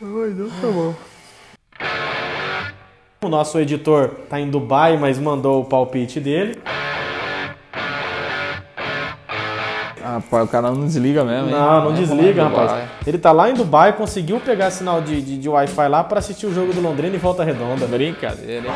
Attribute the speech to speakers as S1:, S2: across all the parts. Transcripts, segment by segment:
S1: Então tá bom. O nosso editor tá em Dubai, mas mandou o palpite dele.
S2: Rapaz, o cara não desliga mesmo, hein?
S1: Não, não
S2: É,
S1: desliga,
S2: é
S1: rapaz. Ele tá lá em Dubai, conseguiu pegar sinal de, de, de Wi-Fi lá pra assistir o jogo do Londrina e volta redonda.
S2: Brincadeira, hein?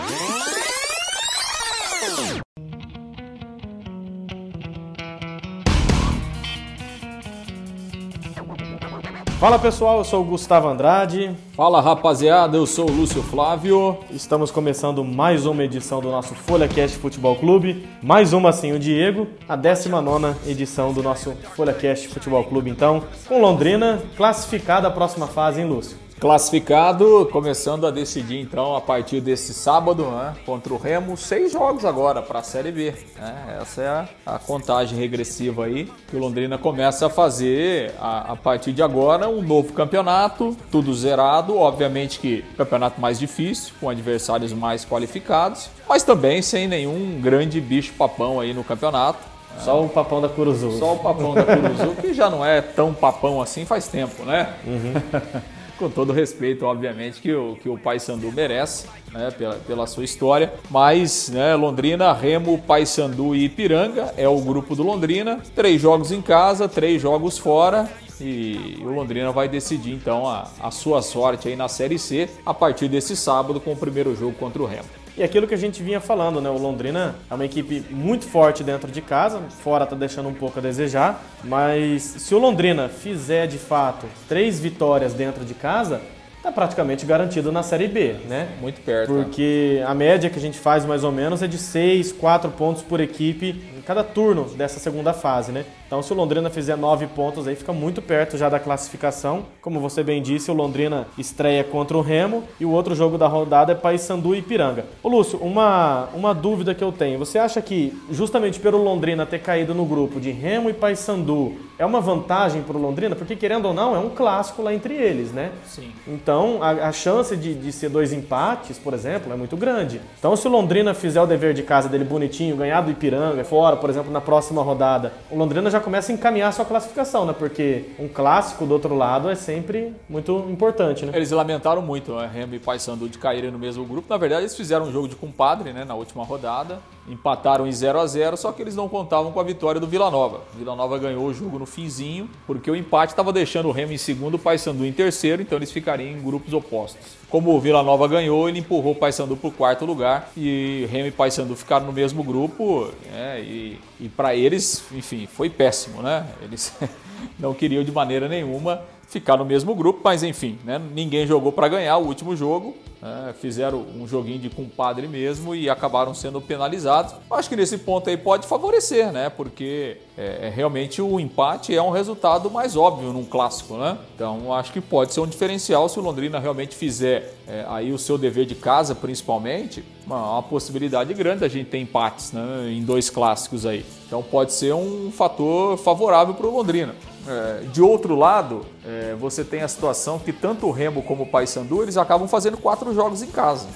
S1: Fala pessoal, eu sou o Gustavo Andrade.
S2: Fala rapaziada, eu sou o Lúcio Flávio.
S1: Estamos começando mais uma edição do nosso FolhaCast Futebol Clube. Mais uma assim, o Diego, a 19 edição do nosso FolhaCast Futebol Clube, então, com Londrina classificada à próxima fase, hein, Lúcio?
S2: Classificado, começando a decidir então a partir desse sábado né, contra o Remo, seis jogos agora para a Série B. né? Essa é a, a contagem regressiva aí que o Londrina começa a fazer a, a partir de agora um novo campeonato, tudo zerado, obviamente que campeonato mais difícil, com adversários mais qualificados, mas também sem nenhum grande bicho papão aí no campeonato.
S1: Só o papão da Curuzu.
S2: Só o papão da Curuzu, que já não é tão papão assim faz tempo, né? Com todo respeito, obviamente, que o, que o Paysandu merece, né? Pela, pela sua história. Mas, né, Londrina, Remo, Paysandu e Ipiranga é o grupo do Londrina. Três jogos em casa, três jogos fora. E o Londrina vai decidir então a, a sua sorte aí na Série C a partir desse sábado com o primeiro jogo contra o Remo.
S1: E aquilo que a gente vinha falando, né? O Londrina é uma equipe muito forte dentro de casa, fora tá deixando um pouco a desejar, mas se o Londrina fizer de fato três vitórias dentro de casa, tá praticamente garantido na Série B, né?
S2: Muito perto. né?
S1: Porque a média que a gente faz mais ou menos é de 6, 4 pontos por equipe em cada turno dessa segunda fase, né? Então, se o Londrina fizer 9 pontos aí, fica muito perto já da classificação. Como você bem disse, o Londrina estreia contra o Remo e o outro jogo da rodada é Paysandu e Ipiranga. Ô Lúcio, uma, uma dúvida que eu tenho. Você acha que justamente pelo Londrina ter caído no grupo de Remo e Paysandu é uma vantagem para o Londrina? Porque querendo ou não, é um clássico lá entre eles, né?
S2: Sim.
S1: Então, a, a chance de, de ser dois empates, por exemplo, é muito grande. Então, se o Londrina fizer o dever de casa dele bonitinho, ganhar do Ipiranga fora, por exemplo, na próxima rodada, o Londrina já começa a encaminhar a sua classificação, né? Porque um clássico do outro lado é sempre muito importante, né?
S2: Eles lamentaram muito, né? Remo e Paysandu de caírem no mesmo grupo. Na verdade, eles fizeram um jogo de compadre, né, na última rodada. Empataram em 0 a 0 só que eles não contavam com a vitória do Vila Nova. O Vila Nova ganhou o jogo no finzinho, porque o empate estava deixando o Remo em segundo, o Paysandu em terceiro, então eles ficariam em grupos opostos. Como o Vila Nova ganhou, ele empurrou o Paysandu para o quarto lugar e Remo e Paysandu ficaram no mesmo grupo. né, e e para eles, enfim, foi péssimo, né? Eles não queriam de maneira nenhuma ficar no mesmo grupo, mas enfim, né? ninguém jogou para ganhar o último jogo, né? fizeram um joguinho de compadre mesmo e acabaram sendo penalizados. Acho que nesse ponto aí pode favorecer, né? Porque é, é, realmente o empate é um resultado mais óbvio num clássico, né? Então acho que pode ser um diferencial se o Londrina realmente fizer é, aí o seu dever de casa, principalmente, uma, uma possibilidade grande da gente ter empates né? em dois clássicos aí. Então pode ser um fator favorável para o Londrina. É, de outro lado, é, você tem a situação que tanto o Remo como o Paysandu eles acabam fazendo quatro jogos em casa,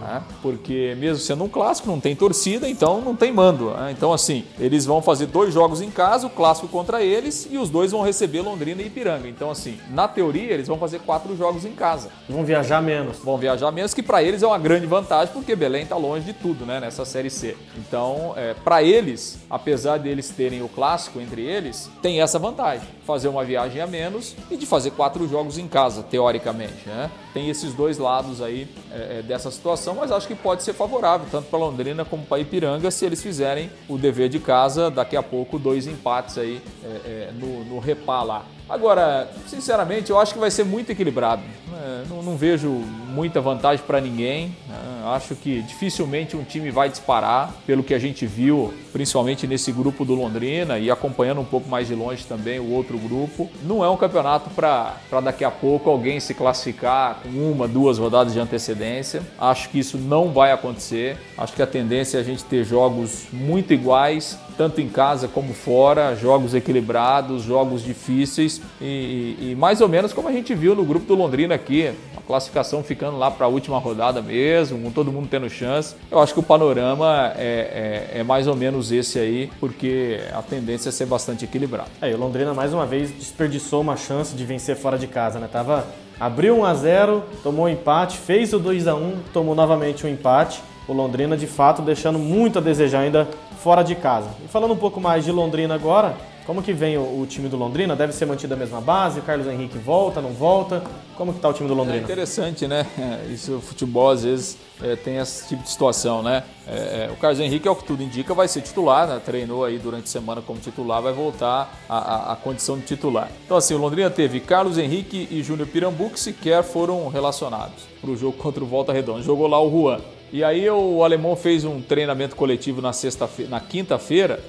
S2: né? porque mesmo sendo um clássico não tem torcida, então não tem mando. né? Então assim, eles vão fazer dois jogos em casa, o clássico contra eles e os dois vão receber Londrina e Ipiranga. Então assim, na teoria eles vão fazer quatro jogos em casa,
S1: Vão viajar menos.
S2: vão viajar menos que para eles é uma grande vantagem porque Belém está longe de tudo, né, nessa série C. Então, é, para eles, apesar deles terem o clássico entre eles, tem essa vantagem, fazer uma viagem a menos e de fazer quatro jogos em casa, teoricamente, né? Tem esses dois lados aí é, é, dessa situação, mas acho que pode ser favorável tanto para Londrina como para Ipiranga se eles fizerem o dever de casa. Daqui a pouco dois empates aí é, é, no, no repá lá. Agora, sinceramente, eu acho que vai ser muito equilibrado. É, não, não vejo muita vantagem para ninguém. né? Acho que dificilmente um time vai disparar, pelo que a gente viu, principalmente nesse grupo do Londrina e acompanhando um pouco mais de longe também o outro grupo. Não é um campeonato para daqui a pouco alguém se classificar com uma, duas rodadas de antecedência. Acho que isso não vai acontecer. Acho que a tendência é a gente ter jogos muito iguais tanto em casa como fora, jogos equilibrados, jogos difíceis e, e, e mais ou menos como a gente viu no grupo do Londrina aqui, a classificação ficando lá para a última rodada mesmo, com todo mundo tendo chance. Eu acho que o panorama é, é, é, mais ou menos esse aí, porque a tendência é ser bastante equilibrado.
S1: É, e o Londrina mais uma vez desperdiçou uma chance de vencer fora de casa, né? Tava abriu 1 a 0, tomou empate, fez o 2 a 1, tomou novamente um empate. O Londrina de fato deixando muito a desejar ainda fora de casa. E falando um pouco mais de Londrina agora, como que vem o, o, time do Londrina? Deve ser mantido a mesma base? O Carlos Henrique volta, não volta? Como que está o time do Londrina? É
S2: interessante, né? É, isso, o futebol às vezes é, tem esse tipo de situação, né? É, é, o Carlos Henrique, é o que tudo indica, vai ser titular, né? Treinou aí durante a semana como titular, vai voltar à, à condição de titular. Então assim, o Londrina teve Carlos Henrique e Júnior Pirambu que sequer foram relacionados para o jogo contra o Volta Redonda. Jogou lá o Juan. E aí o alemão fez um treinamento coletivo na sexta na quinta-feira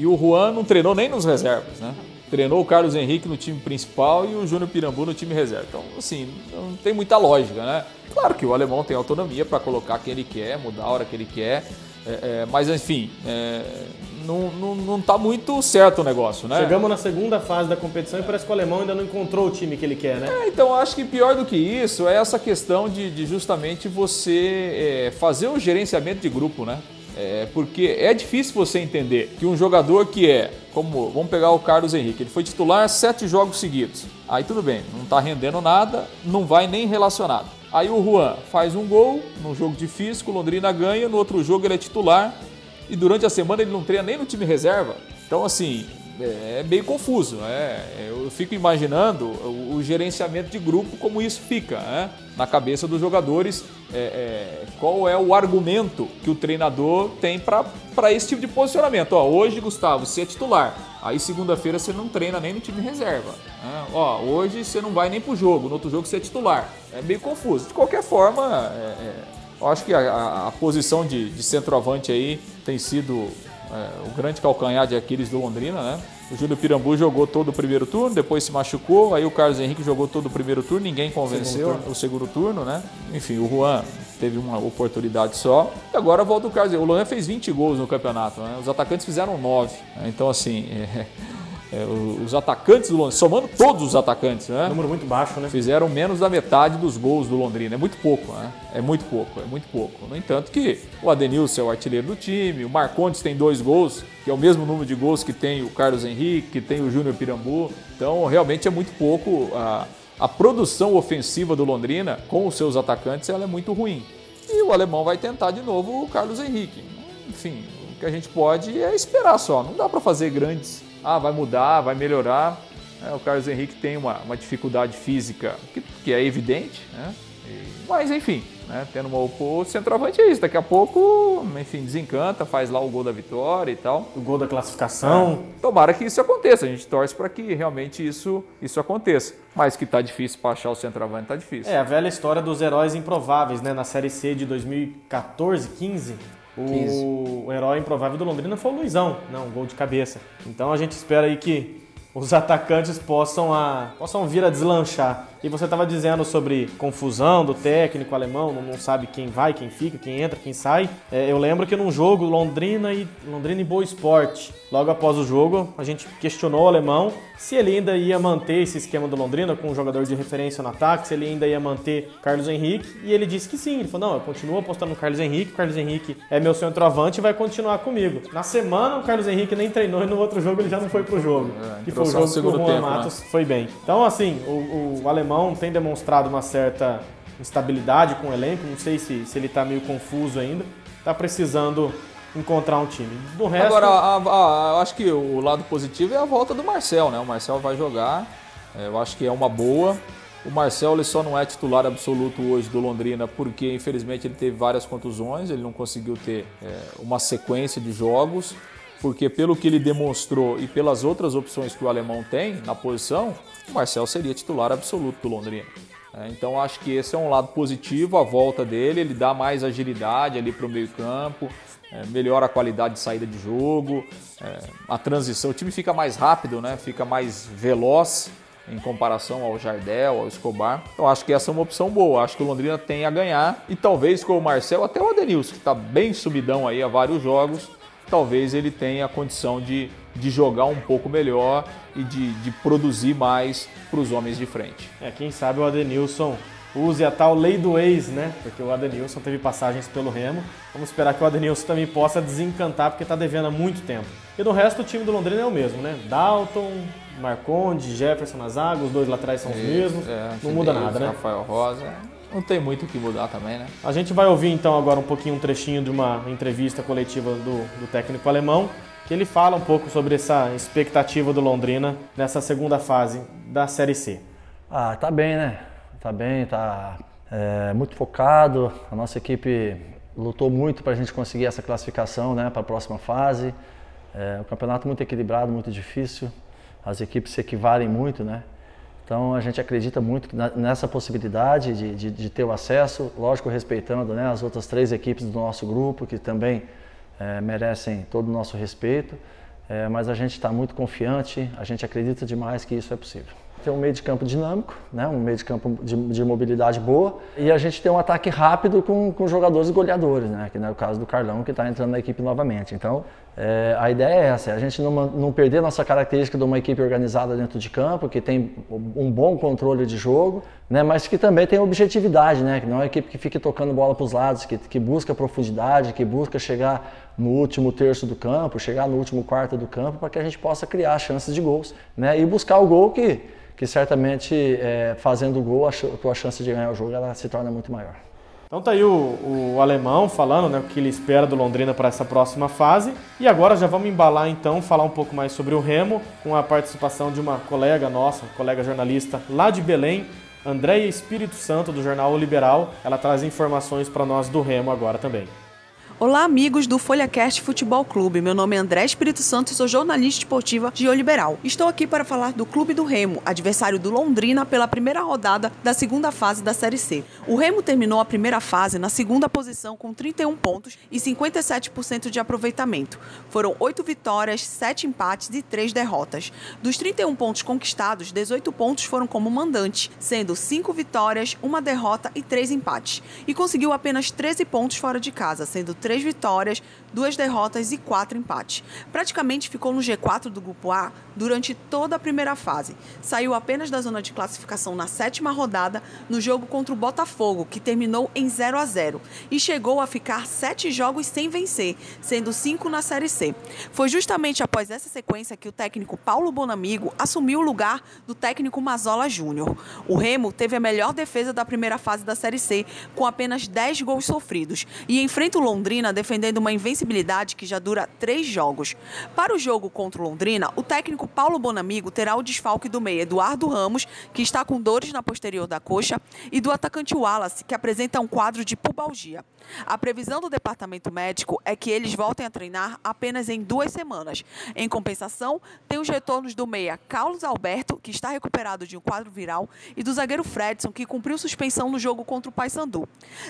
S2: e o Juan não treinou nem nos reservas, né? Treinou o Carlos Henrique no time principal e o Júnior Pirambu no time reserva. Então, assim, não tem muita lógica, né? Claro que o alemão tem autonomia para colocar quem ele quer, mudar a hora que ele quer, é, é, mas enfim, é, não, não, não tá muito certo o negócio, né?
S1: Chegamos na segunda fase da competição e parece que o alemão ainda não encontrou o time que ele quer, né?
S2: É, então acho que pior do que isso é essa questão de, de justamente você é, fazer o gerenciamento de grupo, né? É, porque é difícil você entender que um jogador que é, como vamos pegar o Carlos Henrique, ele foi titular sete jogos seguidos. Aí tudo bem, não está rendendo nada, não vai nem relacionado. Aí o Juan faz um gol num jogo difícil, o Londrina ganha, no outro jogo ele é titular, e durante a semana ele não treina nem no time reserva. Então, assim, é, é meio confuso. É, eu fico imaginando o, o, gerenciamento de grupo, como isso fica né? na cabeça dos jogadores. É, é, qual é o argumento que o treinador tem para esse tipo de posicionamento? Ó, hoje, Gustavo, você é titular. Aí, segunda-feira, você não treina nem no time reserva. Né? Ó, hoje você não vai nem pro jogo. No outro jogo, você é titular. É meio confuso. De qualquer forma, é, é, eu acho que a, a, a posição de, de centroavante aí tem sido é, o grande calcanhar de Aquiles do Londrina, né? O Júlio Pirambu jogou todo o primeiro turno, depois se machucou, aí o Carlos Henrique jogou todo o primeiro turno, ninguém convenceu segundo o segundo turno, né? Enfim, o Juan teve uma oportunidade só. E agora volta o Carlos. O Luan fez 20 gols no campeonato, né? Os atacantes fizeram 9. Né? Então, assim, é, é, os atacantes do Londrina, somando todos os atacantes, né?
S1: Número muito baixo, né?
S2: Fizeram menos da metade dos gols do Londrina. É muito pouco, né? É muito pouco, é muito pouco. No entanto, que o Adenilson é o artilheiro do time, o Marcondes tem dois gols, que é o mesmo número de gols que tem o Carlos Henrique, que tem o Júnior Pirambu. Então, realmente é muito pouco. A, a produção ofensiva do Londrina, com os seus atacantes, ela é muito ruim. E o alemão vai tentar de novo o Carlos Henrique. Enfim, o que a gente pode é esperar só. Não dá para fazer grandes ah, vai mudar, vai melhorar. É, o Carlos Henrique tem uma, uma dificuldade física que, que é evidente, né? E, mas enfim, né? tendo uma, o centroavante é isso. Daqui a pouco, enfim, desencanta, faz lá o gol da vitória e tal.
S1: O gol da classificação.
S2: É, tomara que isso aconteça. A gente torce para que realmente isso, isso aconteça. Mas que tá difícil para achar o centroavante, tá difícil.
S1: É a velha história dos heróis improváveis, né? Na Série C de 2014, 15 o, o herói improvável do Londrina foi o Luizão, não, um gol de cabeça. Então a gente espera aí que os atacantes possam, a, possam vir a deslanchar. E você estava dizendo sobre confusão do técnico alemão, não, sabe quem vai, quem fica, quem entra, quem sai. É, eu lembro que num jogo Londrina e Londrina e Boa Esporte, logo após o jogo, a gente questionou o alemão se ele ainda ia manter esse esquema do Londrina com um jogador de referência no ataque, se ele ainda ia manter Carlos Henrique, e ele disse que sim. Ele falou: "Não, eu continuo apostando no Carlos Henrique, o Carlos Henrique é meu centroavante e vai continuar comigo". Na semana o Carlos Henrique nem treinou e no outro jogo ele já não foi pro jogo. É, que foi o jogo que o Juan tempo, né? Matos né? foi bem. Então assim, o, o alemão alemão tem demonstrado uma certa instabilidade com o elenco, não sei se, se ele está meio confuso ainda, está precisando encontrar um time.
S2: Do resto... Agora, a, a, a, acho que o lado positivo é a volta do Marcel, né? O Marcel vai jogar, é, eu acho que é uma boa. O Marcel ele só não é titular absoluto hoje do Londrina porque, infelizmente, ele teve várias contusões, ele não conseguiu ter é, uma sequência de jogos porque pelo que ele demonstrou e pelas outras opções que o alemão tem na posição, o Marcel seria titular absoluto do Londrina. É, então acho que esse é um lado positivo, a volta dele, ele dá mais agilidade ali para o meio campo, é, melhora a qualidade de saída de jogo, é, a transição, o time fica mais rápido, né? fica mais veloz em comparação ao Jardel, ao Escobar. Eu acho que essa é uma opção boa, acho que o Londrina tem a ganhar e talvez com o Marcel até o Adenilson, que está bem subidão aí há vários jogos, talvez ele tenha a condição de, de jogar um pouco melhor e de, de produzir mais para os homens de frente.
S1: É, quem sabe o Adenilson use a tal lei do ex, né? Porque o Adenilson teve passagens pelo Remo. Vamos esperar que o Adenilson também possa desencantar, porque está devendo há muito tempo. E do resto, o time do Londrina é o mesmo, né? Dalton, Marconde, Jefferson na zaga, os dois laterais são os mesmos. É, não muda nada, né?
S2: Rafael Rosa. Não tem muito o que mudar também, né?
S1: A gente vai ouvir então agora um pouquinho um trechinho de uma entrevista coletiva do, do técnico alemão, que ele fala um pouco sobre essa expectativa do Londrina nessa segunda fase da Série C.
S3: Ah, tá bem, né? Tá bem, tá é, muito focado. A nossa equipe lutou muito para a gente conseguir essa classificação, né, para a próxima fase. É, o campeonato muito equilibrado, muito difícil. As equipes se equivalem muito, né? Então a gente acredita muito nessa possibilidade de, de, de ter o acesso, lógico respeitando né, as outras três equipes do nosso grupo que também é, merecem todo o nosso respeito, é, mas a gente está muito confiante, a gente acredita demais que isso é possível. Tem um meio de campo dinâmico, né, um meio de campo de, de mobilidade boa e a gente tem um ataque rápido com, com jogadores goleadores, né, que é o caso do Carlão que está entrando na equipe novamente. Então é, a ideia é essa, é a gente não, não perder nossa característica de uma equipe organizada dentro de campo, que tem um bom controle de jogo, né, mas que também tem objetividade, né, que não é uma equipe que fique tocando bola para os lados, que, que busca profundidade, que busca chegar no último terço do campo, chegar no último quarto do campo, para que a gente possa criar chances de gols né, e buscar o gol que, que certamente é, fazendo o gol a, a tua chance de ganhar o jogo ela se torna muito maior.
S1: Então tá aí o, o alemão falando né, o que ele espera do Londrina para essa próxima fase. E agora já vamos embalar então, falar um pouco mais sobre o Remo, com a participação de uma colega nossa, colega jornalista lá de Belém, Andréia Espírito Santo, do jornal o Liberal. Ela traz informações para nós do Remo agora também.
S4: Olá, amigos do FolhaCast Futebol Clube. Meu nome é André Espírito Santo e sou jornalista esportiva de Liberal. Estou aqui para falar do Clube do Remo, adversário do Londrina pela primeira rodada da segunda fase da Série C. O Remo terminou a primeira fase na segunda posição com 31 pontos e 57% de aproveitamento. Foram 8 vitórias, 7 empates e 3 derrotas. Dos 31 pontos conquistados, 18 pontos foram como mandante, sendo 5 vitórias, 1 derrota e 3 empates. E conseguiu apenas 13 pontos fora de casa, sendo 3 três vitórias, duas derrotas e quatro empates. Praticamente ficou no G4 do Grupo A durante toda a primeira fase. Saiu apenas da zona de classificação na sétima rodada no jogo contra o Botafogo, que terminou em 0 a 0 e chegou a ficar sete jogos sem vencer, sendo cinco na Série C. Foi justamente após essa sequência que o técnico Paulo Bonamigo assumiu o lugar do técnico Mazola Júnior. O Remo teve a melhor defesa da primeira fase da Série C, com apenas 10 gols sofridos, e enfrenta o Londrina Londrina defendendo uma invencibilidade que já dura três jogos. Para o jogo contra o Londrina, o técnico Paulo Bonamigo terá o desfalque do meia Eduardo Ramos, que está com dores na posterior da coxa, e do atacante Wallace, que apresenta um quadro de pubalgia. A previsão do departamento médico é que eles voltem a treinar apenas em duas semanas. Em compensação, tem os retornos do meia Carlos Alberto, que está recuperado de um quadro viral, e do zagueiro Fredson, que cumpriu suspensão no jogo contra o Paysandu.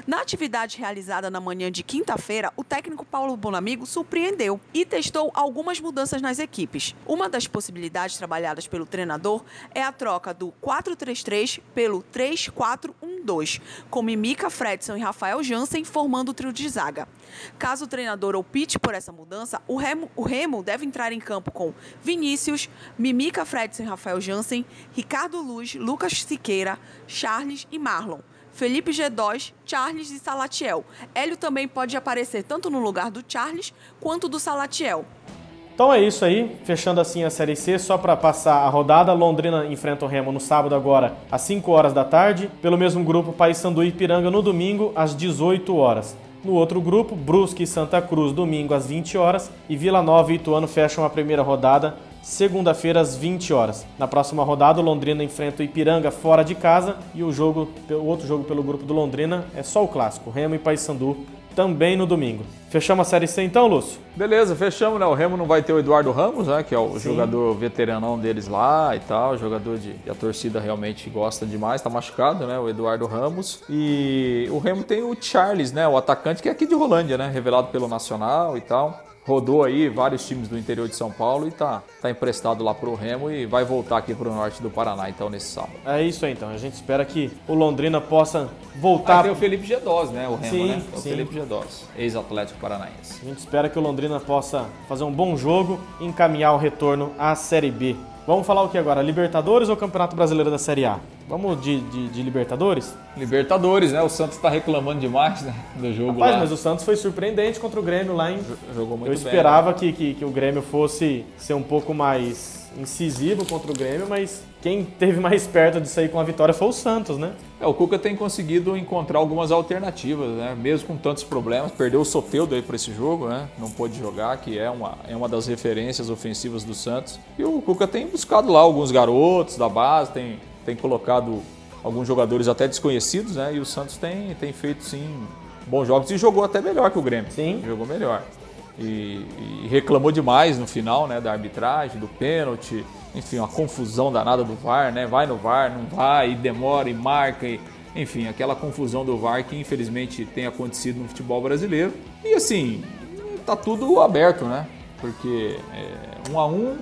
S4: Na atividade realizada na manhã de quinta-feira, o técnico Paulo Bonamigo surpreendeu e testou algumas mudanças nas equipes. Uma das possibilidades trabalhadas pelo treinador é a troca do 4-3-3 pelo 3-4-1-2, com Mimica Fredson e Rafael Jansen formando o trio de zaga. Caso o treinador opte por essa mudança, o Remo, o Remo deve entrar em campo com Vinícius, Mimica Fredson e Rafael Jansen, Ricardo Luz, Lucas Siqueira, Charles e Marlon. Felipe G2, Charles e Salatiel. Hélio também pode aparecer tanto no lugar do Charles quanto do Salatiel.
S1: Então é isso aí, fechando assim a Série C, só para passar a rodada, Londrina enfrenta o Remo no sábado agora às 5 horas da tarde, pelo mesmo grupo Paysandu e Piranga no domingo às 18 horas. No outro grupo, Brusque e Santa Cruz domingo às 20 horas e Vila Nova e Ituano fecham a primeira rodada segunda-feira às 20 horas. Na próxima rodada, o Londrina enfrenta o Ipiranga fora de casa e o jogo, o outro jogo pelo grupo do Londrina é só o clássico, Remo e Paysandu também no domingo. Fechamos a Série C então, Lúcio?
S2: Beleza, fechamos, né? O Remo não vai ter o Eduardo Ramos, né? Que é o Sim. jogador veteranão deles lá e tal, jogador de a torcida realmente gosta demais, tá machucado, né? O Eduardo Ramos. E o Remo tem o Charles, né? O atacante que é aqui de Rolândia, né? Revelado pelo Nacional e tal. Rodou aí vários times do interior de São Paulo e tá, tá emprestado lá pro Remo e vai voltar aqui pro norte do Paraná, então, nesse sábado.
S1: É isso aí, então. A gente espera que o Londrina possa voltar.
S2: Ah, tem o Felipe Gedós, né? O Remo,
S1: Sim,
S2: né? É o
S1: sim.
S2: Felipe Gedós, ex-atlético paranaense.
S1: A gente espera que o Londrina possa fazer um bom jogo e encaminhar o retorno à Série B. Vamos falar o que agora? Libertadores ou Campeonato Brasileiro da Série A? Vamos de, de- de Libertadores?
S2: Libertadores, né? O Santos tá reclamando demais né? do jogo
S1: Rapaz,
S2: lá.
S1: mas o Santos foi surpreendente contra o Grêmio lá em.
S2: Jogou muito
S1: Eu
S2: bem.
S1: esperava que, que, que o Grêmio fosse ser um pouco mais incisivo contra o Grêmio, mas quem teve mais perto de sair com a vitória foi o Santos, né?
S2: É, o Cuca tem conseguido encontrar algumas alternativas, né? Mesmo com tantos problemas, perdeu o Soteudo aí para esse jogo, né? Não pôde jogar, que é uma, é uma das referências ofensivas do Santos. E o Cuca tem buscado lá alguns garotos da base, tem, tem colocado alguns jogadores até desconhecidos, né? E o Santos tem, tem feito sim bons jogos e jogou até melhor que o Grêmio.
S1: Sim.
S2: Jogou melhor. E, e reclamou demais no final, né? Da arbitragem, do pênalti. Enfim, uma confusão danada do VAR, né? Vai no VAR, não vai, e demora, e marca, e, enfim, aquela confusão do VAR que infelizmente tem acontecido no futebol brasileiro. E assim, tá tudo aberto, né? Porque é, um a um,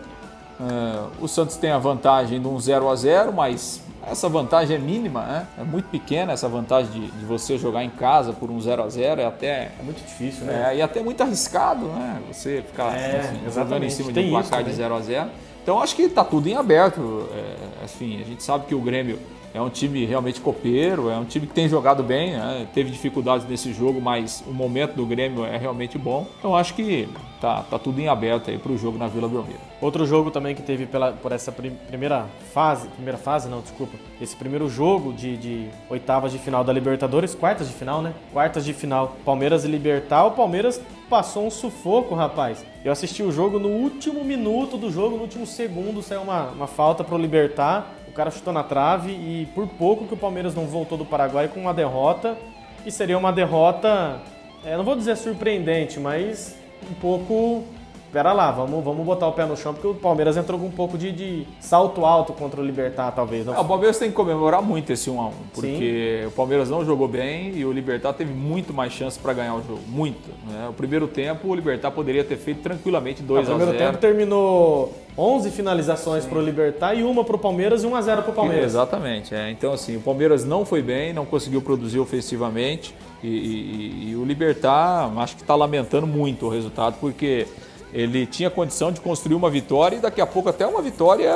S2: é, o Santos tem a vantagem de um 0 a 0 mas essa vantagem é mínima, né? É muito pequena essa vantagem de, de você jogar em casa por um 0 a 0 é até
S1: É muito difícil, né?
S2: é, e até muito arriscado, né? Você ficar
S1: É,
S2: assim, jogando em cima de
S1: Tem
S2: um placar
S1: isso
S2: de
S1: também.
S2: 0 a 0 Então acho que está tudo em aberto. É, assim, a gente sabe que o Grêmio é um time realmente copeiro, é um time que tem jogado bem, né? teve dificuldades nesse jogo, mas o momento do Grêmio é realmente bom. Então acho que tá, tá tudo em aberto aí para o jogo na Vila Belmiro.
S1: Outro jogo também que teve pela, por essa prim- primeira fase, primeira fase não, desculpa, esse primeiro jogo de, de oitavas de final da Libertadores, quartas de final, né? Quartas de final, Palmeiras e Libertar, o Palmeiras passou um sufoco, rapaz. Eu assisti o jogo no último minuto do jogo, no último segundo, saiu uma, uma falta pro Libertar, o cara chutou na trave e por pouco que o Palmeiras não voltou do Paraguai com uma derrota, e seria uma derrota, é, não vou dizer surpreendente, mas um pouco Pera lá, vamos, vamos botar o pé no chão, porque o Palmeiras entrou com um pouco de, de salto alto contra o Libertar, talvez. Não?
S2: É, o Palmeiras tem que comemorar muito esse 1 a 1 porque o Palmeiras não jogou bem e o Libertar teve muito mais chance para ganhar o jogo, muito. Né? O primeiro tempo o Libertar poderia ter feito tranquilamente 2
S1: No
S2: a
S1: primeiro
S2: 0.
S1: tempo terminou 11 finalizações pro Libertar e uma pro Palmeiras e 1 a 0 pro Palmeiras.
S2: Exatamente. é. Então, assim, o Palmeiras não foi bem, não conseguiu produzir ofensivamente. E, e- e- o Libertar, acho que está lamentando muito o resultado, porque ele tinha condição de construir uma vitória e daqui a pouco até uma vitória,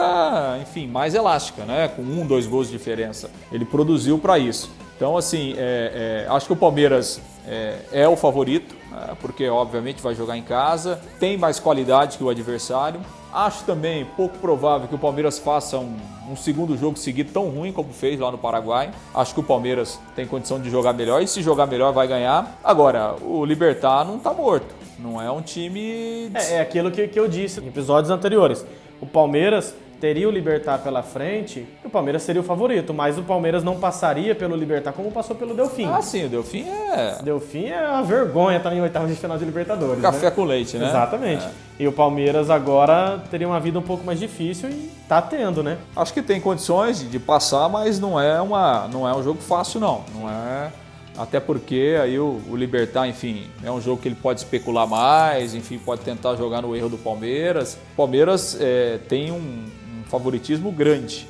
S2: enfim, mais elástica, né? Com um, dois gols de diferença. Ele produziu para isso. Então, assim, é- é, acho que o Palmeiras é, é o favorito, né, porque obviamente vai jogar em casa, tem mais qualidade que o adversário. Acho também pouco provável que o Palmeiras faça um, um segundo jogo seguido tão ruim como fez lá no Paraguai. Acho que o Palmeiras tem condição de jogar melhor e se jogar melhor vai ganhar. Agora, o Libertar não tá morto. Não é um time.
S1: É, é aquilo que, que eu disse em episódios anteriores. O Palmeiras teria o Libertar pela frente o Palmeiras seria o favorito, mas o Palmeiras não passaria pelo Libertar como passou pelo Delfim.
S2: Ah, sim, o Delfim é
S1: Delfim é uma vergonha estar em oitavas de final de Libertadores.
S2: café
S1: né?
S2: com leite, né?
S1: Exatamente. E o Palmeiras agora teria uma vida um pouco mais difícil e tá tendo, né?
S2: Acho que tem condições de, passar, mas não é, uma, não é um jogo fácil, não. Não é. Até porque aí o, o Libertar, enfim, é um jogo que ele pode especular mais, enfim, pode tentar jogar no erro do Palmeiras. O Palmeiras é, tem um favoritismo grande,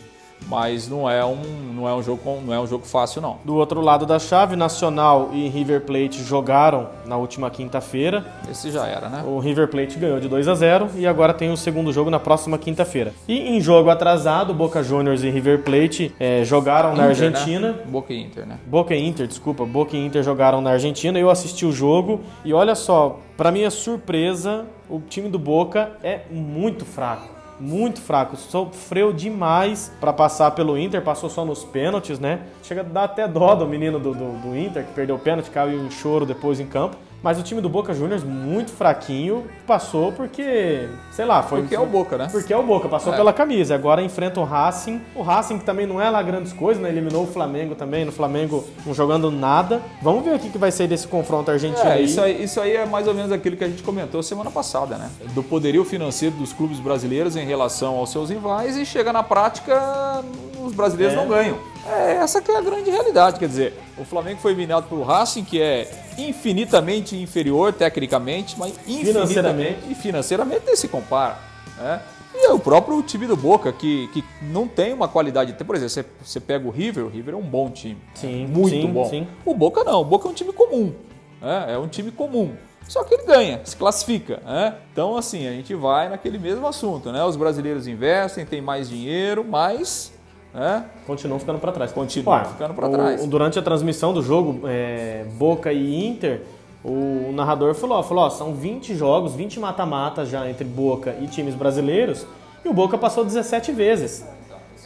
S2: mas não é um, não é um jogo, com- não é um jogo fácil, não.
S1: Do outro lado da chave, Nacional e River Plate jogaram na última quinta-feira.
S2: Esse já era, né?
S1: O River Plate ganhou de 2 a 0 e agora tem o segundo jogo na próxima quinta-feira. E em jogo atrasado, Boca Juniors e River Plate eh, jogaram na
S2: Inter, né?
S1: Argentina.
S2: Boca e Inter, né?
S1: Boca e Inter, desculpa, Boca e Inter jogaram na Argentina. Eu assisti o jogo e olha só, pra minha surpresa, o time do Boca é muito fraco. Muito fraco, sofreu demais pra passar pelo Inter, passou só nos pênaltis, né? Chega a dar até dó do menino do, do, do Inter, que perdeu o pênalti, caiu em choro depois em campo. Mas o time do Boca Juniors, muito fraquinho, passou porque, sei lá, foi.
S2: Porque é o Boca, né?
S1: Porque é o Boca, passou
S2: É.
S1: pela camisa. Agora enfrenta o Racing. O Racing que também não é lá grandes coisas, né? Eliminou o Flamengo também, no Flamengo não jogando nada. Vamos ver o que vai sair desse confronto argentino
S2: É,
S1: aí.
S2: isso aí, isso aí é mais ou menos aquilo que a gente comentou semana passada, né? Do poderio financeiro dos clubes brasileiros em relação aos seus rivais e chega na prática, os brasileiros
S1: É.
S2: não ganham. É, essa que é a grande realidade, quer dizer, o Flamengo foi eliminado pelo Racing, que é infinitamente inferior tecnicamente, mas
S1: financeiramente
S2: e financeiramente nem se compara. Né? E é o próprio time do Boca, que, que não tem uma qualidade. Por exemplo, você, você pega o River, o River é um bom time.
S1: Sim,
S2: muito
S1: sim,
S2: bom.
S1: sim.
S2: O Boca não, o Boca é um time comum. Né? É um time comum. Só que ele ganha, se classifica. Né? Então, assim, a gente vai naquele mesmo assunto. Né? Os brasileiros investem, têm mais dinheiro, mas né?
S1: Continuam ficando para trás.
S2: Continuam ficando para trás.
S1: Durante a transmissão do jogo, é, Boca e Inter, o narrador falou, falou ó, são 20 jogos, 20 mata-matas já entre Boca e times brasileiros, e o Boca passou 17 vezes.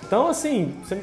S1: Então, assim, você,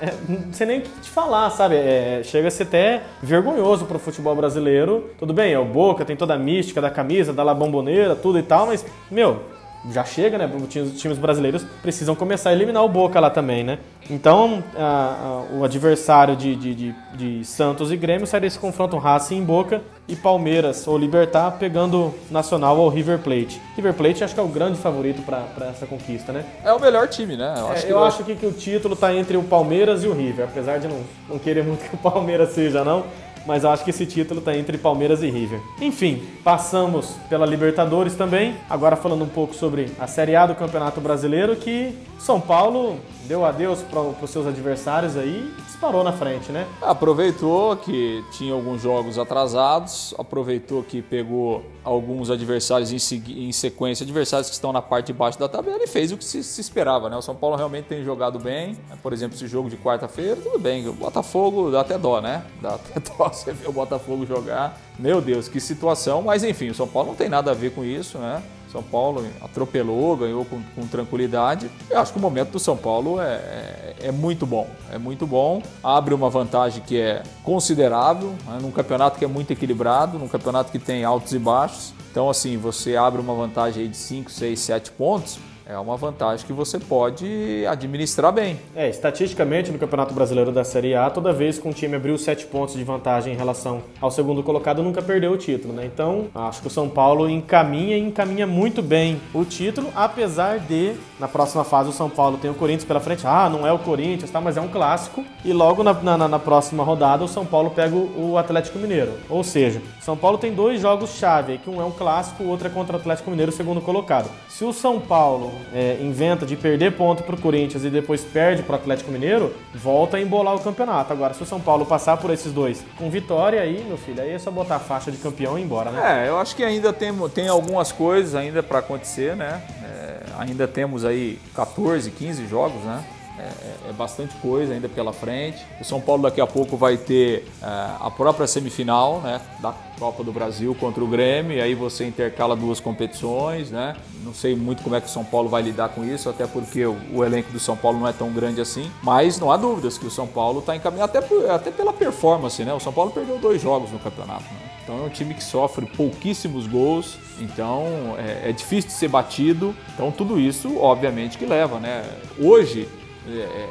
S1: é, não sei nem o que te falar, sabe? É, chega a ser até vergonhoso pro futebol brasileiro. Tudo bem, é o Boca, tem toda a mística da camisa, da La Bomboneira, tudo e tal, mas, meu, já chega, né? Os times brasileiros precisam começar a eliminar o Boca lá também, né? Então, a, a, o adversário de, de, de, de, Santos e Grêmio sai desse confronto Racing em Boca e Palmeiras ou Libertar pegando Nacional ou River Plate. River Plate acho que é o grande favorito para essa conquista, né?
S2: É o melhor time, né?
S1: Eu acho, é, que, eu acho que, que, o título está entre o Palmeiras e o River, apesar de não, não querer muito que o Palmeiras seja, não mas eu acho que esse título está entre Palmeiras e River. Enfim, passamos pela Libertadores também. Agora falando um pouco sobre a Série A do Campeonato Brasileiro, que São Paulo deu adeus para os seus adversários aí e disparou na frente, né?
S2: Aproveitou que tinha alguns jogos atrasados, aproveitou que pegou alguns adversários em, em sequência, adversários que estão na parte de baixo da tabela e fez o que se, se, esperava, né? O São Paulo realmente tem jogado bem. Por exemplo, esse jogo de quarta-feira, tudo bem. O Botafogo dá até dó, né? Dá até dó você ver o Botafogo jogar. Meu Deus, que situação. Mas enfim, o São Paulo não tem nada a ver com isso, né? São Paulo atropelou, ganhou com, com, tranquilidade. Eu acho que o momento do São Paulo é, é, é, muito bom. É muito bom. Abre uma vantagem que é considerável, né? num campeonato que é muito equilibrado, num campeonato que tem altos e baixos. Então, assim, você abre uma vantagem de 5, 6, 7 pontos é uma vantagem que você pode administrar bem.
S1: É, estatisticamente no Campeonato Brasileiro da Série A, toda vez que um time abriu sete pontos de vantagem em relação ao segundo colocado, nunca perdeu o título, né? Então, acho que o São Paulo encaminha e encaminha muito bem o título, apesar de na próxima fase o São Paulo tem o Corinthians pela frente. Ah, não é o Corinthians, tá? Mas é um clássico. E logo na, na, na próxima rodada o São Paulo pega o, Atlético Mineiro. Ou seja, São Paulo tem dois jogos chave, que um é um clássico, o outro é contra o Atlético Mineiro, segundo colocado. Se o São Paulo é, inventa de perder ponto para o Corinthians e depois perde para o Atlético Mineiro, volta a embolar o campeonato. Agora, se o São Paulo passar por esses dois com vitória, aí, meu filho, aí é só botar a faixa de campeão e ir embora,
S2: né? É, eu acho que ainda tem, tem algumas coisas ainda para acontecer, né? É, ainda temos aí 14, 15 jogos, né? É, é, bastante coisa ainda pela frente. O São Paulo daqui a pouco vai ter é, a própria semifinal né, da Copa do Brasil contra o Grêmio, e aí você intercala duas competições. Né? Não sei muito como é que o São Paulo vai lidar com isso, até porque o, o elenco do São Paulo não é tão grande assim. Mas não há dúvidas que o São Paulo está encaminhado, até, até pela performance. Né? O São Paulo perdeu dois jogos no campeonato. Né? Então é um time que sofre pouquíssimos gols, então é, é difícil de ser batido. Então tudo isso, obviamente, que leva. Né? Hoje, é, é,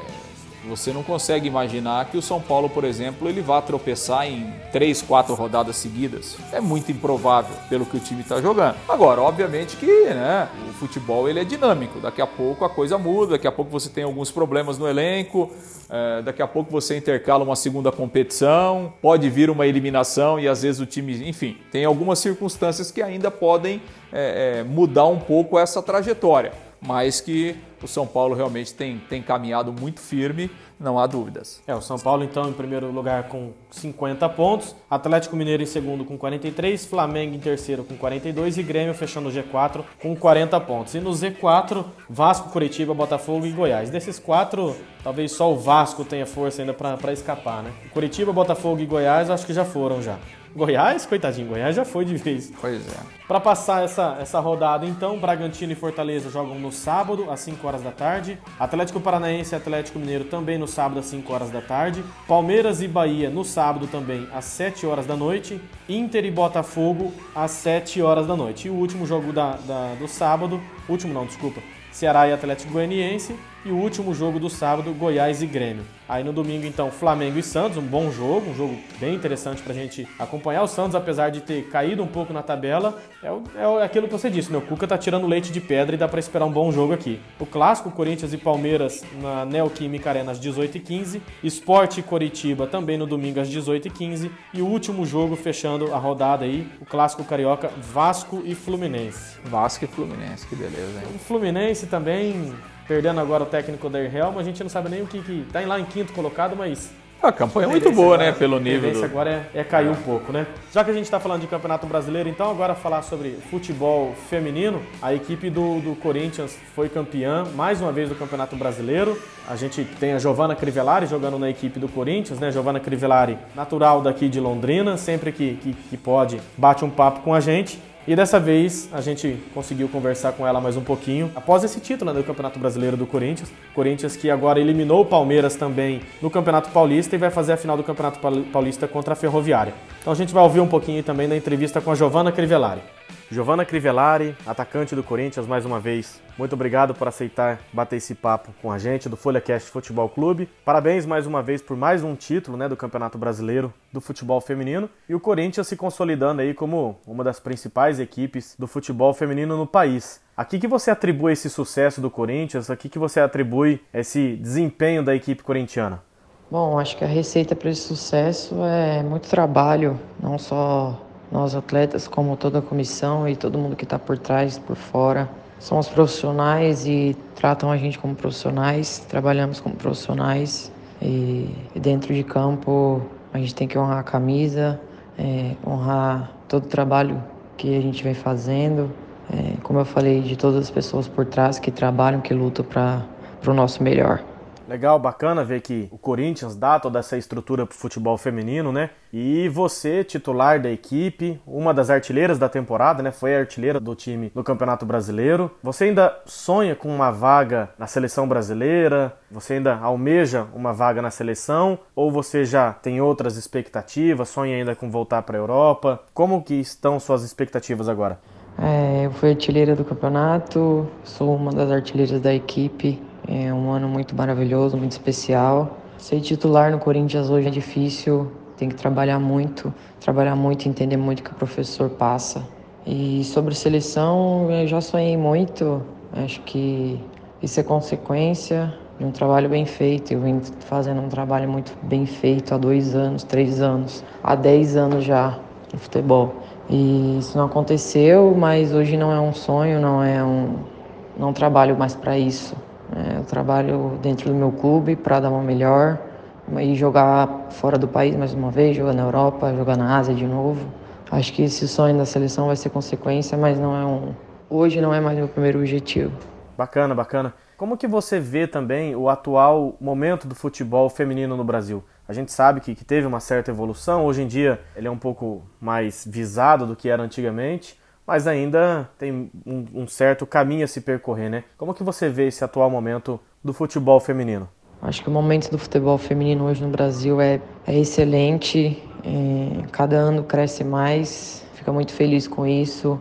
S2: você não consegue imaginar que o São Paulo, por exemplo, ele vá tropeçar em três, quatro rodadas seguidas. É muito improvável pelo que o time está jogando. Agora, obviamente que né, o futebol ele é dinâmico. Daqui a pouco a coisa muda, daqui a pouco você tem alguns problemas no elenco, é, daqui a pouco você intercala uma segunda competição, pode vir uma eliminação e às vezes o time, enfim, tem algumas circunstâncias que ainda podem é, é, mudar um pouco essa trajetória mas que o São Paulo realmente tem, tem caminhado muito firme, não há dúvidas.
S1: É, o São Paulo então em primeiro lugar com 50 pontos, Atlético Mineiro em segundo com 43, Flamengo em terceiro com 42 e Grêmio fechando o G4 com 40 pontos. E no Z4, Vasco, Curitiba, Botafogo e Goiás. Desses quatro, talvez só o Vasco tenha força ainda para escapar, né? Curitiba, Botafogo e Goiás acho que já foram já. Goiás, coitadinho, Goiás já foi de vez.
S2: Pois é.
S1: Para passar essa, essa rodada, então, Bragantino e Fortaleza jogam no sábado, às 5 horas da tarde. Atlético Paranaense e Atlético Mineiro também no sábado, às 5 horas da tarde. Palmeiras e Bahia no sábado também, às 7 horas da noite. Inter e Botafogo, às 7 horas da noite. E o último jogo da, da do sábado, último não, desculpa, Ceará e Atlético Goianiense, e o último jogo do sábado, Goiás e Grêmio. Aí no domingo, então, Flamengo e Santos, um bom jogo, um jogo bem interessante pra gente acompanhar. O Santos, apesar de ter caído um pouco na tabela, é, o, é aquilo que você disse, né? O Cuca tá tirando leite de pedra e dá para esperar um bom jogo aqui. O clássico, Corinthians e Palmeiras na Neoquímica Arena às 18h15, Esporte e Coritiba também no domingo às 18h15 e o último jogo fechando a rodada aí, o clássico carioca, Vasco e Fluminense.
S2: Vasco e Fluminense, que beleza, hein?
S1: O Fluminense também perdendo agora o técnico da Helma, a gente não sabe nem o que, que tá lá em quinto colocado, mas
S2: a campanha é muito boa,
S1: agora,
S2: né? Pelo nível.
S1: A do... agora é, é cair um pouco, né? Já que a gente está falando de Campeonato Brasileiro, então agora falar sobre futebol feminino. A equipe do, do Corinthians foi campeã mais uma vez do Campeonato Brasileiro. A gente tem a Giovana Crivellari jogando na equipe do Corinthians, né? Giovana Crivellari, natural daqui de Londrina, sempre que, que, que pode, bate um papo com a gente. E dessa vez a gente conseguiu conversar com ela mais um pouquinho após esse título né, do Campeonato Brasileiro do Corinthians. Corinthians que agora eliminou o Palmeiras também no Campeonato Paulista e vai fazer a final do Campeonato Paulista contra a Ferroviária. Então a gente vai ouvir um pouquinho também da entrevista com a Giovana Crivellari. Giovana Crivellari, atacante do Corinthians, mais uma vez, muito obrigado por aceitar bater esse papo com a gente do FolhaCast Futebol Clube. Parabéns mais uma vez por mais um título né, do Campeonato Brasileiro do Futebol Feminino e o Corinthians se consolidando aí como uma das principais equipes do futebol feminino no país. A que, que você atribui esse sucesso do Corinthians? A que, que você atribui esse desempenho da equipe corintiana?
S5: Bom, acho que a receita para esse sucesso é muito trabalho, não só nós atletas, como toda a comissão e todo mundo que está por trás, por fora, somos profissionais e tratam a gente como profissionais, trabalhamos como profissionais e, dentro de campo a gente tem que honrar a camisa, é, honrar todo o trabalho que a gente vem fazendo, é, como eu falei, de todas as pessoas por trás que trabalham, que lutam para o nosso melhor.
S1: Legal, bacana ver que o Corinthians dá toda essa estrutura para o futebol feminino, né? E você, titular da equipe, uma das artilheiras da temporada, né? Foi a artilheira do time no Campeonato Brasileiro. Você ainda sonha com uma vaga na seleção brasileira? Você ainda almeja uma vaga na seleção? Ou você já tem outras expectativas? Sonha ainda com voltar para a Europa? Como que estão suas expectativas agora?
S5: É, eu fui artilheira do campeonato, sou uma das artilheiras da equipe é um ano muito maravilhoso, muito especial. Ser titular no Corinthians hoje é difícil, tem que trabalhar muito, trabalhar muito, entender muito o que o professor passa. E sobre seleção, eu já sonhei muito, acho que isso é consequência de um trabalho bem feito. Eu venho fazendo um trabalho muito bem feito há dois anos, três anos, há dez anos já no futebol. E isso não aconteceu, mas hoje não é um sonho, não é um. Não trabalho mais para isso. É, eu trabalho dentro do meu clube para dar uma melhor e jogar fora do país mais uma vez, jogar na Europa, jogar na Ásia de novo. Acho que esse sonho da seleção vai ser consequência, mas não é um. Hoje não é mais meu primeiro objetivo.
S1: Bacana, bacana. Como que você vê também o atual momento do futebol feminino no Brasil? A gente sabe que, que teve uma certa evolução, hoje em dia ele é um pouco mais visado do que era antigamente, mas ainda tem um, um, certo caminho a se percorrer, né? Como que você vê esse atual momento do futebol feminino?
S5: Acho que o momento do futebol feminino hoje no Brasil é, é excelente, é, cada ano cresce mais, fica muito feliz com isso.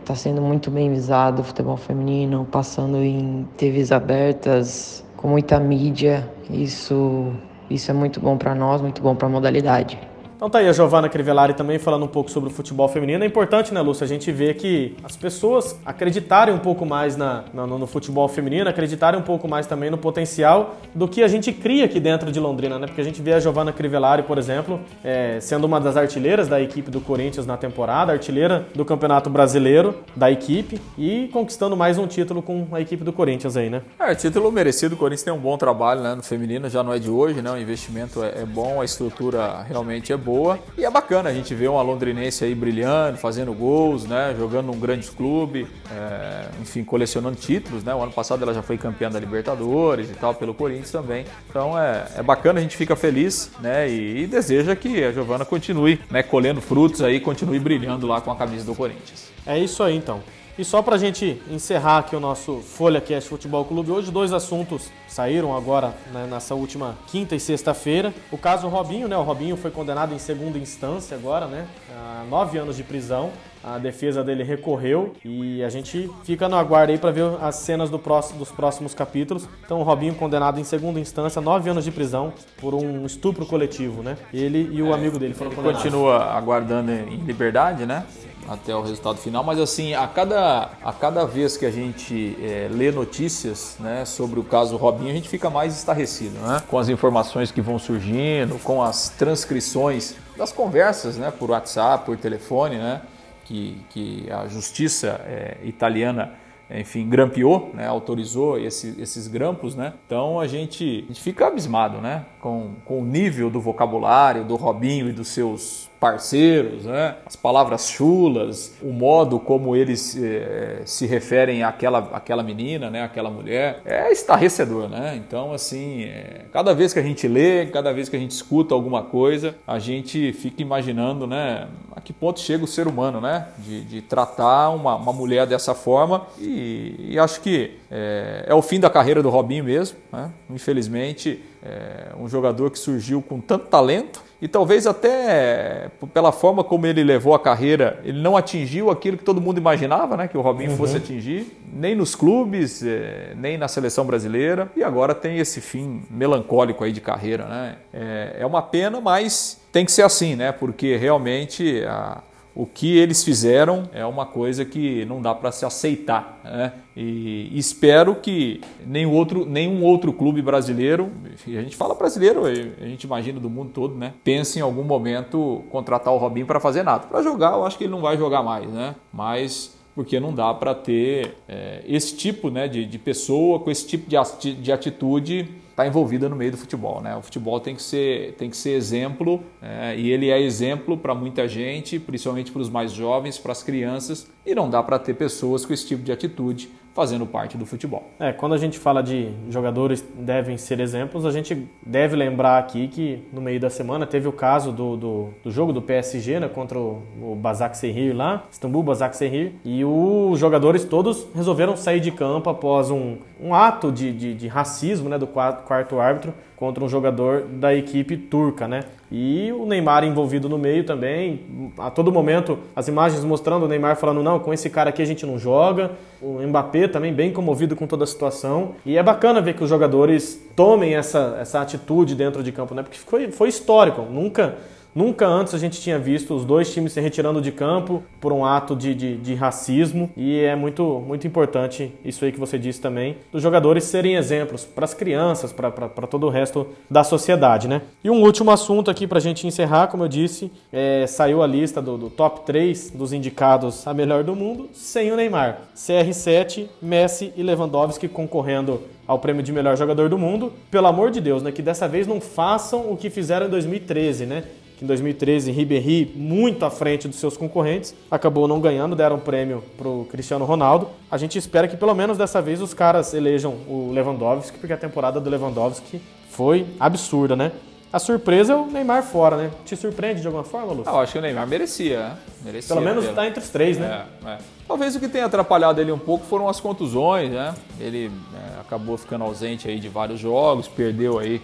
S5: Está é, sendo muito bem visado o futebol feminino, passando em TVs abertas, com muita mídia. Isso, isso é muito bom para nós, muito bom para a modalidade.
S1: Então tá aí a Giovana Crivellari também falando um pouco sobre o futebol feminino. É importante, né, Lúcia, a gente ver que as pessoas acreditarem um pouco mais na, no, no, futebol feminino, acreditarem um pouco mais também no potencial do que a gente cria aqui dentro de Londrina, né? Porque a gente vê a Giovana Crivellari, por exemplo, é, sendo uma das artilheiras da equipe do Corinthians na temporada, artilheira do Campeonato Brasileiro da equipe e conquistando mais um título com a equipe do Corinthians aí, né?
S2: É, título merecido. O Corinthians tem um bom trabalho né, no feminino, já não é de hoje, né? O investimento é, é bom, a estrutura realmente é boa boa. E é bacana a gente ver uma londrinense aí brilhando, fazendo gols, né? Jogando num grande clube, é, enfim, colecionando títulos, né? O ano passado ela já foi campeã da Libertadores e tal, pelo Corinthians também. Então é, é bacana, a gente fica feliz, né? E, e deseja que a Giovana continue, né? Colhendo frutos aí, continue brilhando lá com a camisa do Corinthians.
S1: É isso aí então. E só para a gente encerrar aqui o nosso Folha Cast Futebol Clube, hoje dois assuntos saíram agora né, nessa última quinta e sexta-feira. O caso Robinho, né? O Robinho foi condenado em segunda instância agora, né? A nove anos de prisão. A defesa dele recorreu e a gente fica no aguardo aí para ver as cenas do próximo, dos próximos capítulos. Então, o Robinho condenado em segunda instância, nove anos de prisão por um estupro coletivo, né? Ele e o é, amigo dele foram condenados.
S2: Continua aguardando em liberdade, né? Até o resultado final, mas assim, a cada, a cada vez que a gente é, lê notícias né, sobre o caso Robinho, a gente fica mais estarrecido, né? Com as informações que vão surgindo, com as transcrições das conversas, né? Por WhatsApp, por telefone, né? Que, que a justiça é, italiana enfim, grampeou, né, autorizou esse, esses grampos, né? Então a gente, a gente fica abismado, né, com, com o nível do vocabulário do Robinho e dos seus parceiros, né? as palavras chulas, o modo como eles eh, se referem àquela, àquela menina, né? àquela mulher, é estarrecedor. Né? Então, assim, é, cada vez que a gente lê, cada vez que a gente escuta alguma coisa, a gente fica imaginando né? a que ponto chega o ser humano né? de, de tratar uma, uma mulher dessa forma e, e acho que é, é, o fim da carreira do Robinho mesmo. Né? Infelizmente, é um jogador que surgiu com tanto talento e talvez até pela forma como ele levou a carreira, ele não atingiu aquilo que todo mundo imaginava, né, que o Robinho uhum. fosse atingir, nem nos clubes, é, nem na seleção brasileira, e agora tem esse fim melancólico aí de carreira, né? É, é uma pena, mas tem que ser assim, né? Porque realmente a, o que eles fizeram é uma coisa que não dá para se aceitar. Né? E espero que nenhum outro, nenhum outro clube brasileiro, e a gente fala brasileiro, a gente imagina do mundo todo, né? pense em algum momento contratar o Robinho para fazer nada. Para jogar, eu acho que ele não vai jogar mais, né? mas porque não dá para ter é, esse tipo né, de, de pessoa com esse tipo de, de atitude está envolvida no meio do futebol. Né? O futebol tem que ser, tem que ser exemplo é, e ele é exemplo para muita gente, principalmente para os mais jovens, para as crianças, e não dá para ter pessoas com esse tipo de atitude fazendo parte do futebol.
S1: É, quando a gente fala de jogadores devem ser exemplos, a gente deve lembrar aqui que no meio da semana teve o caso do, do, do jogo do PSG né, contra o, o Basak lá, Istambul Basak Serrir, e os jogadores todos resolveram sair de campo após um, um ato de, de, de racismo né, do quarto, quarto árbitro contra um jogador da equipe turca, né? E o Neymar envolvido no meio também, a todo momento as imagens mostrando o Neymar falando não, com esse cara aqui a gente não joga. O Mbappé também bem comovido com toda a situação. E é bacana ver que os jogadores tomem essa, essa atitude dentro de campo, né? Porque foi, foi histórico. Nunca Nunca antes a gente tinha visto os dois times se retirando de campo por um ato de, de, de, racismo e é muito, muito importante isso aí que você disse também, dos jogadores serem exemplos para as crianças, para todo o resto da sociedade, né? E um último assunto aqui para a gente encerrar, como eu disse, é, saiu a lista do, do top 3 dos indicados a melhor do mundo sem o Neymar. CR7, Messi e Lewandowski concorrendo ao prêmio de melhor jogador do mundo. Pelo amor de Deus, né? Que dessa vez não façam o que fizeram em 2013, né? Em 2013 Ribéry, muito à frente dos seus concorrentes, acabou não ganhando, deram um prêmio para o Cristiano Ronaldo. A gente espera que pelo menos dessa vez os caras elejam o Lewandowski, porque a temporada do Lewandowski foi absurda, né? A surpresa é o Neymar fora, né? Te surpreende de alguma forma, Lúcio?
S2: Ah, eu acho que o Neymar merecia, né? merecia
S1: Pelo menos está entre os três, né?
S2: É, é. Talvez o que tenha atrapalhado ele um pouco foram as contusões, né? Ele é, acabou ficando ausente aí de vários jogos, perdeu aí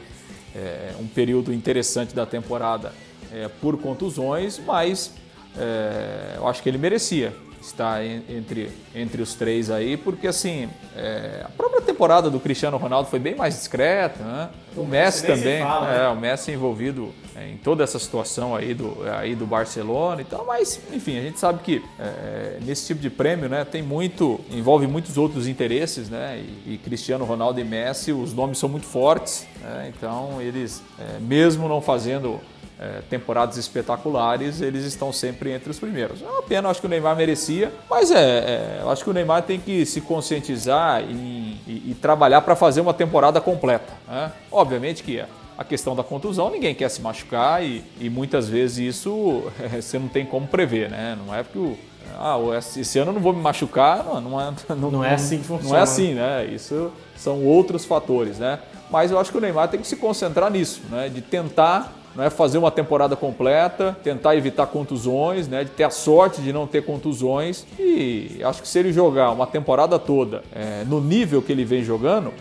S2: é, um período interessante da temporada é, por contusões, mas é, eu acho que ele merecia estar entre, entre os três aí, porque assim, é, a própria temporada do Cristiano Ronaldo foi bem mais discreta, né? O Messi também, fala, né? é, o Messi envolvido é, em toda essa situação aí do, aí do Barcelona e tal, mas enfim, a gente sabe que é, nesse tipo de prêmio, né, tem muito, envolve muitos outros interesses, né? E, e Cristiano Ronaldo e Messi, os nomes são muito fortes, né? então eles, é, mesmo não fazendo é, temporadas espetaculares, eles estão sempre entre os primeiros. É uma pena, acho que o Neymar merecia, mas é, é eu acho que o Neymar tem que se conscientizar e, e, e trabalhar para fazer uma temporada completa. Né? Obviamente que a questão da contusão, ninguém quer se machucar e, e muitas vezes isso você não tem como prever, né? Não é porque o, ah, esse ano eu não vou me machucar, não, não, é,
S1: não, não é assim que funciona.
S2: Não é assim, né? Isso são outros fatores, né? Mas eu acho que o Neymar tem que se concentrar nisso, né? De tentar não é fazer uma temporada completa, tentar evitar contusões, né, de ter a sorte de não ter contusões. E acho que se ele jogar uma temporada toda é, no nível que ele vem jogando,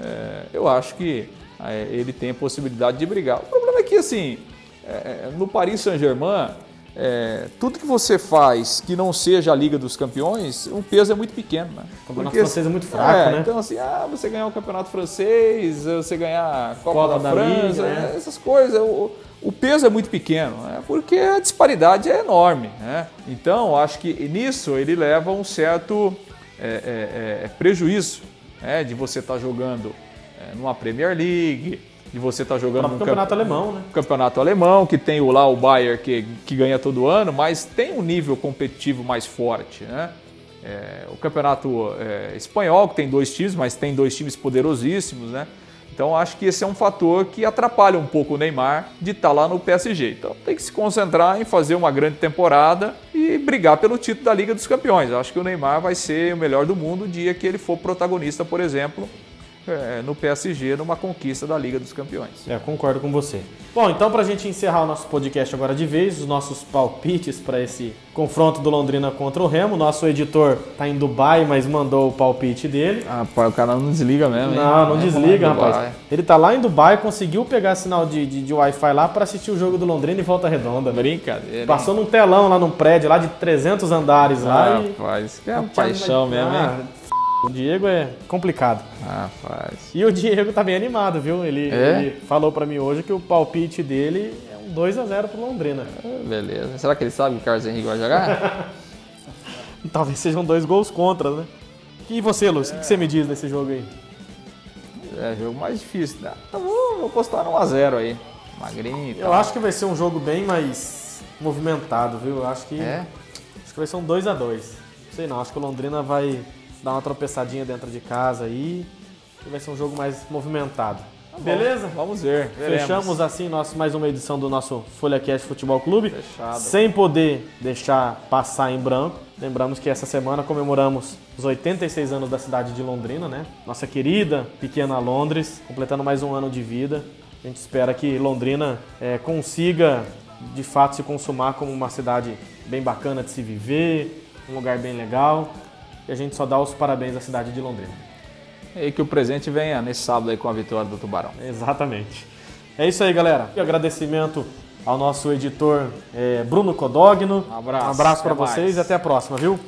S2: é, eu acho que é, ele tem a possibilidade de brigar. O problema é que, assim, é, é, no Paris Saint-Germain, é, tudo que você faz que não seja a Liga dos Campeões, o peso é muito pequeno. Né?
S1: O campeonato Porque, francês é muito fraco, é, né?
S2: Então, assim, ah, você ganhar o campeonato francês, você ganhar a Copa, Copa da, da, França, Liga, né? essas coisas. O, o, peso é muito pequeno, né? porque a disparidade é enorme. Né? Então, acho que nisso ele leva um certo é, é, é prejuízo né? de você estar tá jogando numa Premier League de você estar tá jogando
S1: no campeonato camp... alemão, né?
S2: Campeonato alemão, que tem o, lá o Bayern que, que ganha todo ano, mas tem um nível competitivo mais forte, né? É, o campeonato é, espanhol, que tem dois times, mas tem dois times poderosíssimos, né? Então acho que esse é um fator que atrapalha um pouco o Neymar de estar tá lá no PSG. Então tem que se concentrar em fazer uma grande temporada e brigar pelo título da Liga dos Campeões. Acho que o Neymar vai ser o melhor do mundo o dia que ele for protagonista, por exemplo, é, no PSG numa conquista da Liga dos Campeões.
S1: É, concordo com você. Bom, então para a gente encerrar o nosso podcast agora de vez, os nossos palpites para esse confronto do Londrina contra o Remo. Nosso editor tá em Dubai, mas mandou o palpite dele.
S2: Ah, pô, o cara não desliga mesmo, hein?
S1: Não, não é, desliga, rapaz. Ele tá lá em Dubai, conseguiu pegar sinal de, de, de Wi-Fi lá para assistir o jogo do Londrina e volta redonda.
S2: Brincadeira.
S1: Passou num telão lá num prédio lá de 300 andares ah, lá.
S2: Rapaz, e... que é uma paixão mesmo, hein?
S1: O Diego é complicado.
S2: Rapaz.
S1: E o Diego tá bem animado, viu? Ele, é? ele falou para mim hoje que o palpite dele é um 2x0 pro Londrina.
S2: É, beleza. Será que ele sabe que o Carlos Henrique vai jogar?
S1: Talvez sejam dois gols contra, né? E você, Lúcio, o que você me diz desse jogo aí?
S2: É, jogo mais difícil. Né? Eu vou, vou postar no 1x0 aí. Magrinho
S1: Eu acho que vai ser um jogo bem mais movimentado, viu? Eu acho que. É? Acho que vai ser um 2x2. Sei não, acho que o Londrina vai dar uma tropeçadinha dentro de casa aí. E vai ser um jogo mais movimentado. Tá Beleza?
S2: Vamos ver.
S1: Veremos. Fechamos assim nosso, mais uma edição do nosso FolhaCast Futebol Clube. Fechado. Sem poder deixar passar em branco. Lembramos que essa semana comemoramos os 86 anos da cidade de Londrina, né? Nossa querida pequena Londres, completando mais um ano de vida. A gente espera que Londrina é, consiga de fato se consumar como uma cidade bem bacana de se viver, um lugar bem legal. E a gente só dá os parabéns à cidade de Londrina.
S2: E que o presente venha nesse sábado aí com a vitória do Tubarão.
S1: Exatamente. É isso aí, galera. E agradecimento ao nosso editor é, Bruno Codogno.
S2: Um abraço.
S1: Um abraço para vocês e até a próxima, viu?